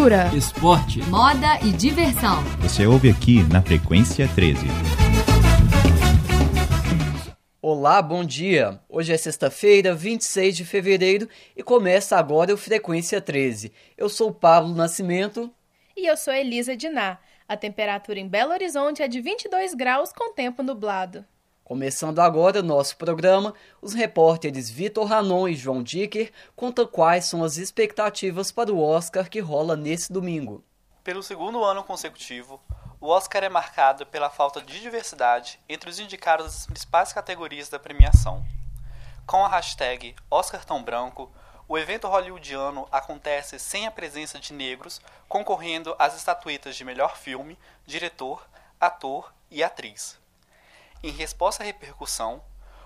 cultura, esporte, moda e diversão. Você ouve aqui na Frequência 13. Olá, bom dia! Hoje é sexta-feira, 26 de fevereiro e começa agora o Frequência 13. Eu sou Pablo Nascimento. E eu sou Elisa Diná. A temperatura em Belo Horizonte é de 22 graus com tempo nublado. Começando agora o nosso programa, os repórteres Vitor Ranon e João Dicker contam quais são as expectativas para o Oscar que rola nesse domingo. Pelo segundo ano consecutivo, o Oscar é marcado pela falta de diversidade entre os indicados das principais categorias da premiação. Com a hashtag Oscar Tão Branco, o evento hollywoodiano acontece sem a presença de negros concorrendo às estatuetas de melhor filme, diretor, ator e atriz. Em resposta à repercussão,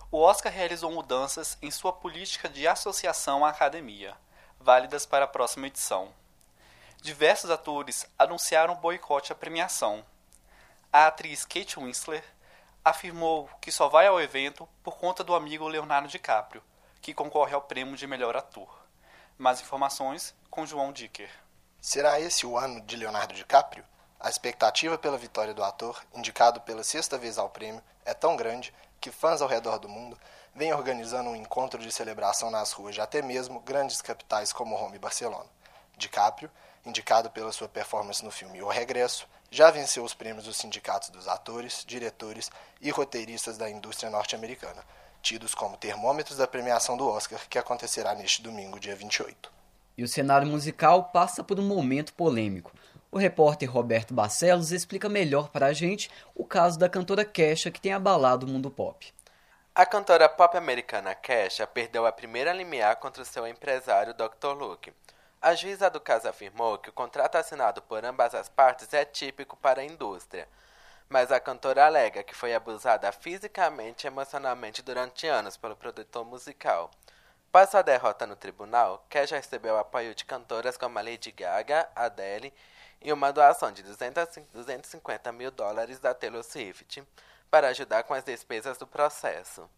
o Oscar realizou mudanças em sua política de associação à academia, válidas para a próxima edição. Diversos atores anunciaram boicote à premiação. A atriz Kate Winslet afirmou que só vai ao evento por conta do amigo Leonardo DiCaprio, que concorre ao prêmio de melhor ator. Mais informações com João Dicker. Será esse o ano de Leonardo DiCaprio? A expectativa pela vitória do ator, indicado pela sexta vez ao prêmio, é tão grande que fãs ao redor do mundo vêm organizando um encontro de celebração nas ruas de até mesmo grandes capitais como Roma e Barcelona. DiCaprio, indicado pela sua performance no filme O Regresso, já venceu os prêmios dos sindicatos dos atores, diretores e roteiristas da indústria norte-americana, tidos como termômetros da premiação do Oscar, que acontecerá neste domingo, dia 28. E o cenário musical passa por um momento polêmico. O repórter Roberto Barcelos explica melhor para a gente o caso da cantora Kesha que tem abalado o mundo pop. A cantora pop americana Kesha perdeu a primeira limiar contra seu empresário Dr. Luke. A juíza do caso afirmou que o contrato assinado por ambas as partes é típico para a indústria, mas a cantora alega que foi abusada fisicamente e emocionalmente durante anos pelo produtor musical. Após sua derrota no tribunal, Kesha recebeu apoio de cantoras como a Lady Gaga, Adele e uma doação de 250 mil dólares da Taylor Swift para ajudar com as despesas do processo.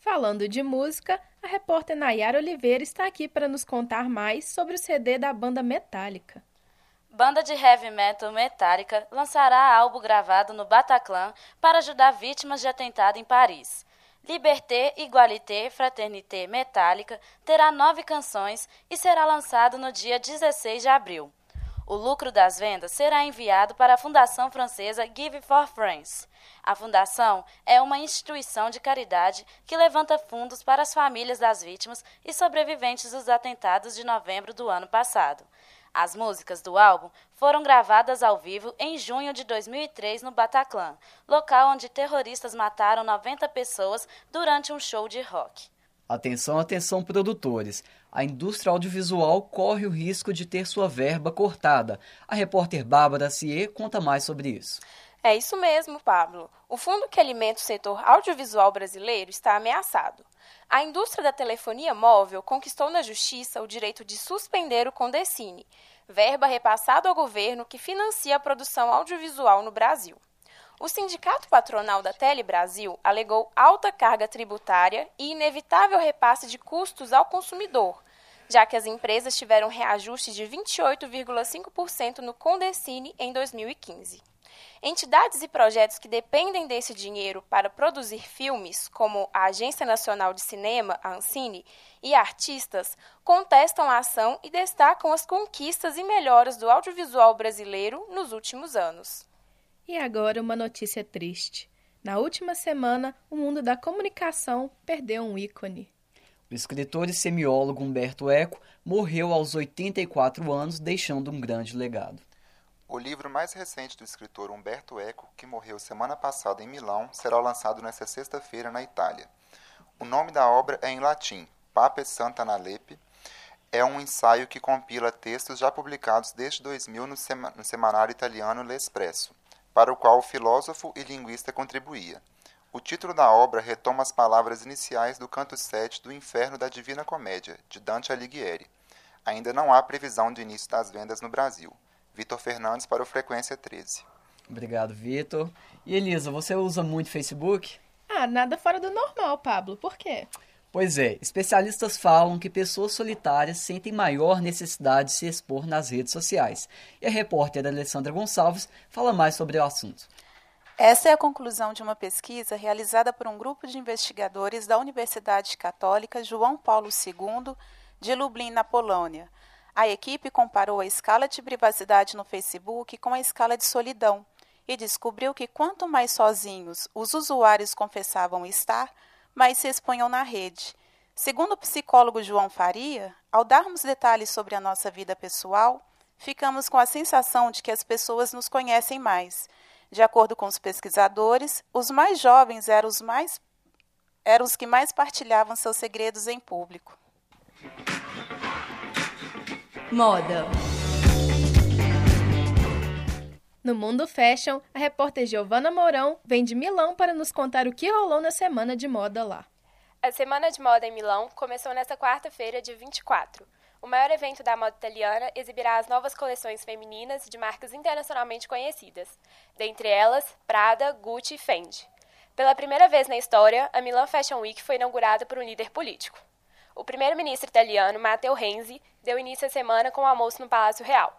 Falando de música, a repórter Nayara Oliveira está aqui para nos contar mais sobre o CD da banda Metallica. Banda de heavy metal Metallica lançará álbum gravado no Bataclan para ajudar vítimas de atentado em Paris. Liberté, Igualité, Fraternité Metallica terá nove canções e será lançado no dia 16 de abril. O lucro das vendas será enviado para a Fundação Francesa Give for France. A fundação é uma instituição de caridade que levanta fundos para as famílias das vítimas e sobreviventes dos atentados de novembro do ano passado. As músicas do álbum foram gravadas ao vivo em junho de 2003 no Bataclan, local onde terroristas mataram 90 pessoas durante um show de rock. Atenção, atenção, produtores. A indústria audiovisual corre o risco de ter sua verba cortada. A repórter Bárbara Cier conta mais sobre isso. É isso mesmo, Pablo. O fundo que alimenta o setor audiovisual brasileiro está ameaçado. A indústria da telefonia móvel conquistou na justiça o direito de suspender o Condecine, verba repassada ao governo que financia a produção audiovisual no Brasil. O sindicato patronal da Tele Brasil alegou alta carga tributária e inevitável repasse de custos ao consumidor, já que as empresas tiveram reajuste de 28,5% no Condecine em 2015. Entidades e projetos que dependem desse dinheiro para produzir filmes, como a Agência Nacional de Cinema, a Ancine, e artistas, contestam a ação e destacam as conquistas e melhoras do audiovisual brasileiro nos últimos anos. E agora uma notícia triste. Na última semana, o mundo da comunicação perdeu um ícone. O escritor e semiólogo Humberto Eco morreu aos 84 anos, deixando um grande legado. O livro mais recente do escritor Humberto Eco, que morreu semana passada em Milão, será lançado nesta sexta-feira na Itália. O nome da obra é em latim, Pape Santa Nalepe. É um ensaio que compila textos já publicados desde 2000 no, sema no semanário italiano L'Espresso para o qual o filósofo e linguista contribuía. O título da obra retoma as palavras iniciais do canto 7 do Inferno da Divina Comédia, de Dante Alighieri. Ainda não há previsão de início das vendas no Brasil. Vitor Fernandes para o Frequência 13. Obrigado, Vitor. E Elisa, você usa muito Facebook? Ah, nada fora do normal, Pablo. Por quê? Pois é, especialistas falam que pessoas solitárias sentem maior necessidade de se expor nas redes sociais. E a repórter Alessandra Gonçalves fala mais sobre o assunto. Essa é a conclusão de uma pesquisa realizada por um grupo de investigadores da Universidade Católica João Paulo II de Lublin, na Polônia. A equipe comparou a escala de privacidade no Facebook com a escala de solidão e descobriu que quanto mais sozinhos os usuários confessavam estar, mais se expunham na rede. Segundo o psicólogo João Faria, ao darmos detalhes sobre a nossa vida pessoal, ficamos com a sensação de que as pessoas nos conhecem mais. De acordo com os pesquisadores, os mais jovens eram os, mais, eram os que mais partilhavam seus segredos em público. Moda. No mundo fashion, a repórter Giovana Mourão vem de Milão para nos contar o que rolou na semana de moda lá. A Semana de Moda em Milão começou nesta quarta-feira, dia 24. O maior evento da moda italiana exibirá as novas coleções femininas de marcas internacionalmente conhecidas, dentre elas Prada, Gucci e Fendi. Pela primeira vez na história, a Milan Fashion Week foi inaugurada por um líder político. O primeiro-ministro italiano, Matteo Renzi, deu início à semana com um almoço no Palácio Real.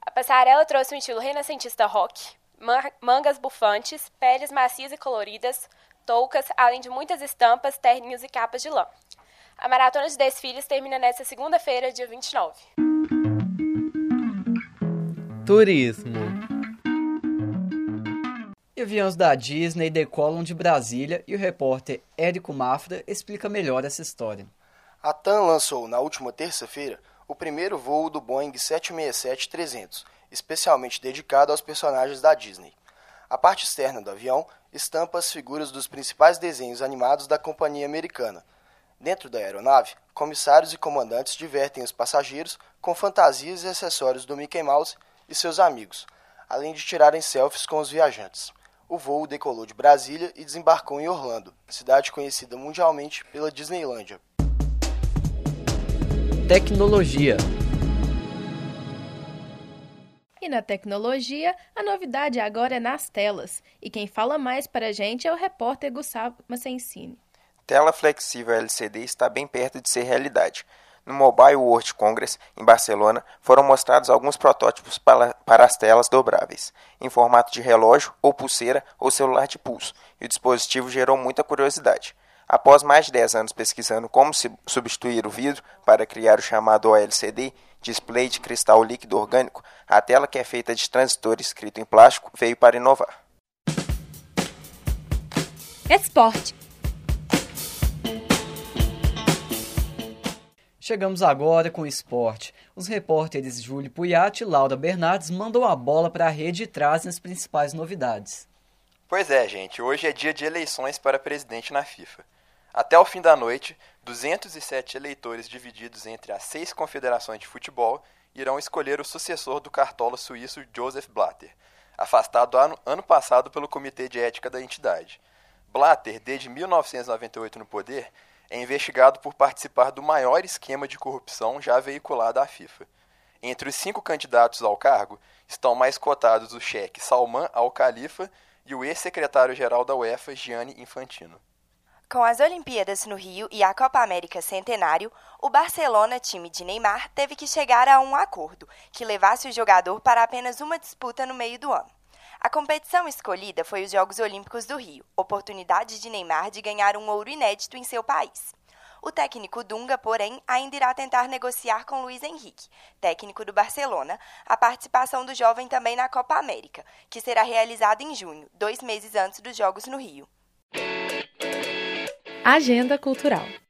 A passarela trouxe um estilo renascentista rock, mangas bufantes, peles macias e coloridas, toucas, além de muitas estampas, terninhos e capas de lã. A maratona de desfiles termina nesta segunda-feira, dia 29. Turismo. Aviões da Disney decolam de Brasília e o repórter Érico Mafra explica melhor essa história. A TAM lançou na última terça-feira o primeiro voo do Boeing 767-300, especialmente dedicado aos personagens da Disney. A parte externa do avião estampa as figuras dos principais desenhos animados da companhia americana. Dentro da aeronave, comissários e comandantes divertem os passageiros com fantasias e acessórios do Mickey Mouse e seus amigos, além de tirarem selfies com os viajantes. O voo decolou de Brasília e desembarcou em Orlando, cidade conhecida mundialmente pela Disneylândia. Tecnologia. E na tecnologia, a novidade agora é nas telas. E quem fala mais para a gente é o repórter Gustavo Massensini. Tela flexível LCD está bem perto de ser realidade. No Mobile World Congress, em Barcelona, foram mostrados alguns protótipos para, as telas dobráveis, em formato de relógio, ou pulseira, ou celular de pulso, e o dispositivo gerou muita curiosidade. Após mais de 10 anos pesquisando como substituir o vidro para criar o chamado OLCD, display de cristal líquido orgânico, a tela que é feita de transitor escrito em plástico veio para inovar. Esporte. Chegamos agora com o esporte. Os repórteres Júlio Puyat e Laura Bernardes mandam a bola para a rede e trazem as principais novidades. Pois é, gente, hoje é dia de eleições para presidente na FIFA. Até o fim da noite, 207 eleitores divididos entre as seis confederações de futebol irão escolher o sucessor do cartola suíço Joseph Blatter, afastado ano, passado pelo Comitê de Ética da entidade. Blatter, desde 1998 no poder, é investigado por participar do maior esquema de corrupção já veiculado à FIFA. Entre os cinco candidatos ao cargo estão mais cotados o cheque Salman Al-Khalifa e o ex-secretário-geral da UEFA, Gianni Infantino. Com as Olimpíadas no Rio e a Copa América Centenário, o Barcelona, time de Neymar, teve que chegar a um acordo que levasse o jogador para apenas uma disputa no meio do ano. A competição escolhida foi os Jogos Olímpicos do Rio, oportunidade de Neymar de ganhar um ouro inédito em seu país. O técnico Dunga, porém, ainda irá tentar negociar com Luiz Henrique, técnico do Barcelona, a participação do jovem também na Copa América, que será realizada em junho, dois meses antes dos Jogos no Rio. Agenda Cultural.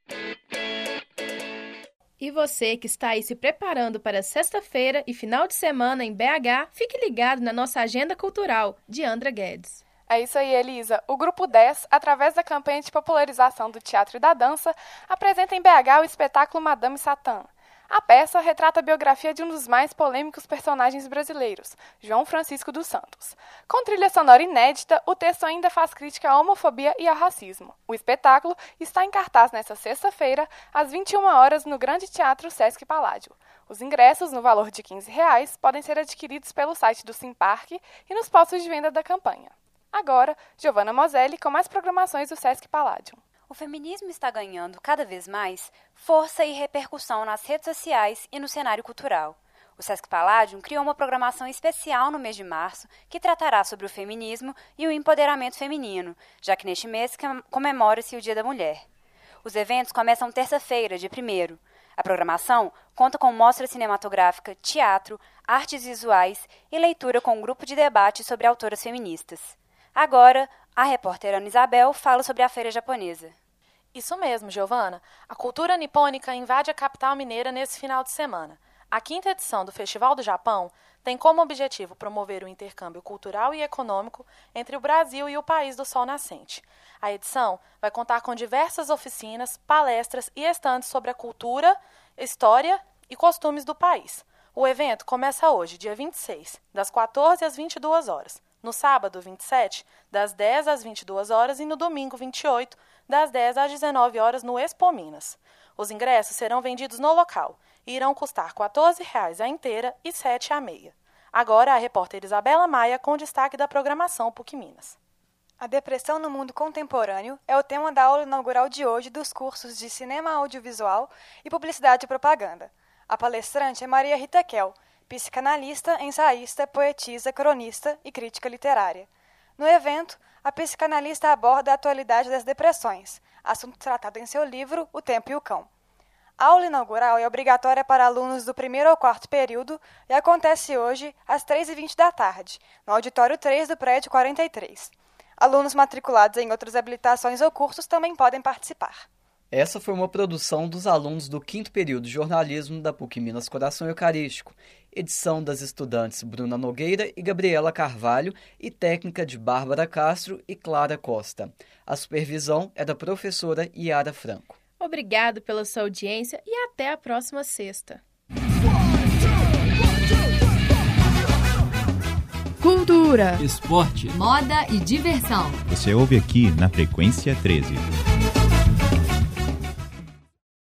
E você que está aí se preparando para sexta-feira e final de semana em BH, fique ligado na nossa agenda cultural de Andra Guedes. É isso aí, Elisa. O Grupo 10, através da campanha de popularização do teatro e da dança, apresenta em BH o espetáculo Madame Satã. A peça retrata a biografia de um dos mais polêmicos personagens brasileiros, João Francisco dos Santos. Com trilha sonora inédita, o texto ainda faz crítica à homofobia e ao racismo. O espetáculo está em cartaz nesta sexta-feira, às 21 horas, no Grande Teatro Sesc Paládio. Os ingressos, no valor de 15 reais, podem ser adquiridos pelo site do Simparque e nos postos de venda da campanha. Agora, Giovanna Moselli com mais programações do Sesc Palladium. O feminismo está ganhando cada vez mais força e repercussão nas redes sociais e no cenário cultural. O Sesc Palladium criou uma programação especial no mês de março que tratará sobre o feminismo e o empoderamento feminino, já que neste mês comemora-se o Dia da Mulher. Os eventos começam terça-feira, de 1 A programação conta com mostra cinematográfica, teatro, artes visuais e leitura com um grupo de debate sobre autoras feministas. Agora, a repórter Ana Isabel fala sobre a feira japonesa. Isso mesmo, Giovana. A cultura nipônica invade a capital mineira nesse final de semana. A quinta edição do Festival do Japão tem como objetivo promover o intercâmbio cultural e econômico entre o Brasil e o país do Sol Nascente. A edição vai contar com diversas oficinas, palestras e estandes sobre a cultura, história e costumes do país. O evento começa hoje, dia 26, das 14 às 22 horas no sábado 27, das 10 às 22 horas e no domingo 28, das 10 às 19 horas no Expo Minas. Os ingressos serão vendidos no local e irão custar R$ 14,00 a inteira e R$ 7,00 a meia. Agora a repórter Isabela Maia com destaque da programação PUC Minas. A depressão no mundo contemporâneo é o tema da aula inaugural de hoje dos cursos de Cinema Audiovisual e Publicidade e Propaganda. A palestrante é Maria Rita Kel, psicanalista, ensaísta, poetisa, cronista e crítica literária. No evento, a psicanalista aborda a atualidade das depressões, assunto tratado em seu livro O Tempo e o Cão. A aula inaugural é obrigatória para alunos do primeiro ao quarto período e acontece hoje às 3h20 da tarde, no auditório 3 do prédio 43. Alunos matriculados em outras habilitações ou cursos também podem participar. Essa foi uma produção dos alunos do quinto período de jornalismo da PUC Minas Coração Eucarístico, edição das estudantes Bruna Nogueira e Gabriela Carvalho e técnica de Bárbara Castro e Clara Costa. A supervisão é da professora Yara Franco. Obrigado pela sua audiência e até a próxima sexta. Cultura, esporte, moda e diversão. Você ouve aqui na Frequência 13.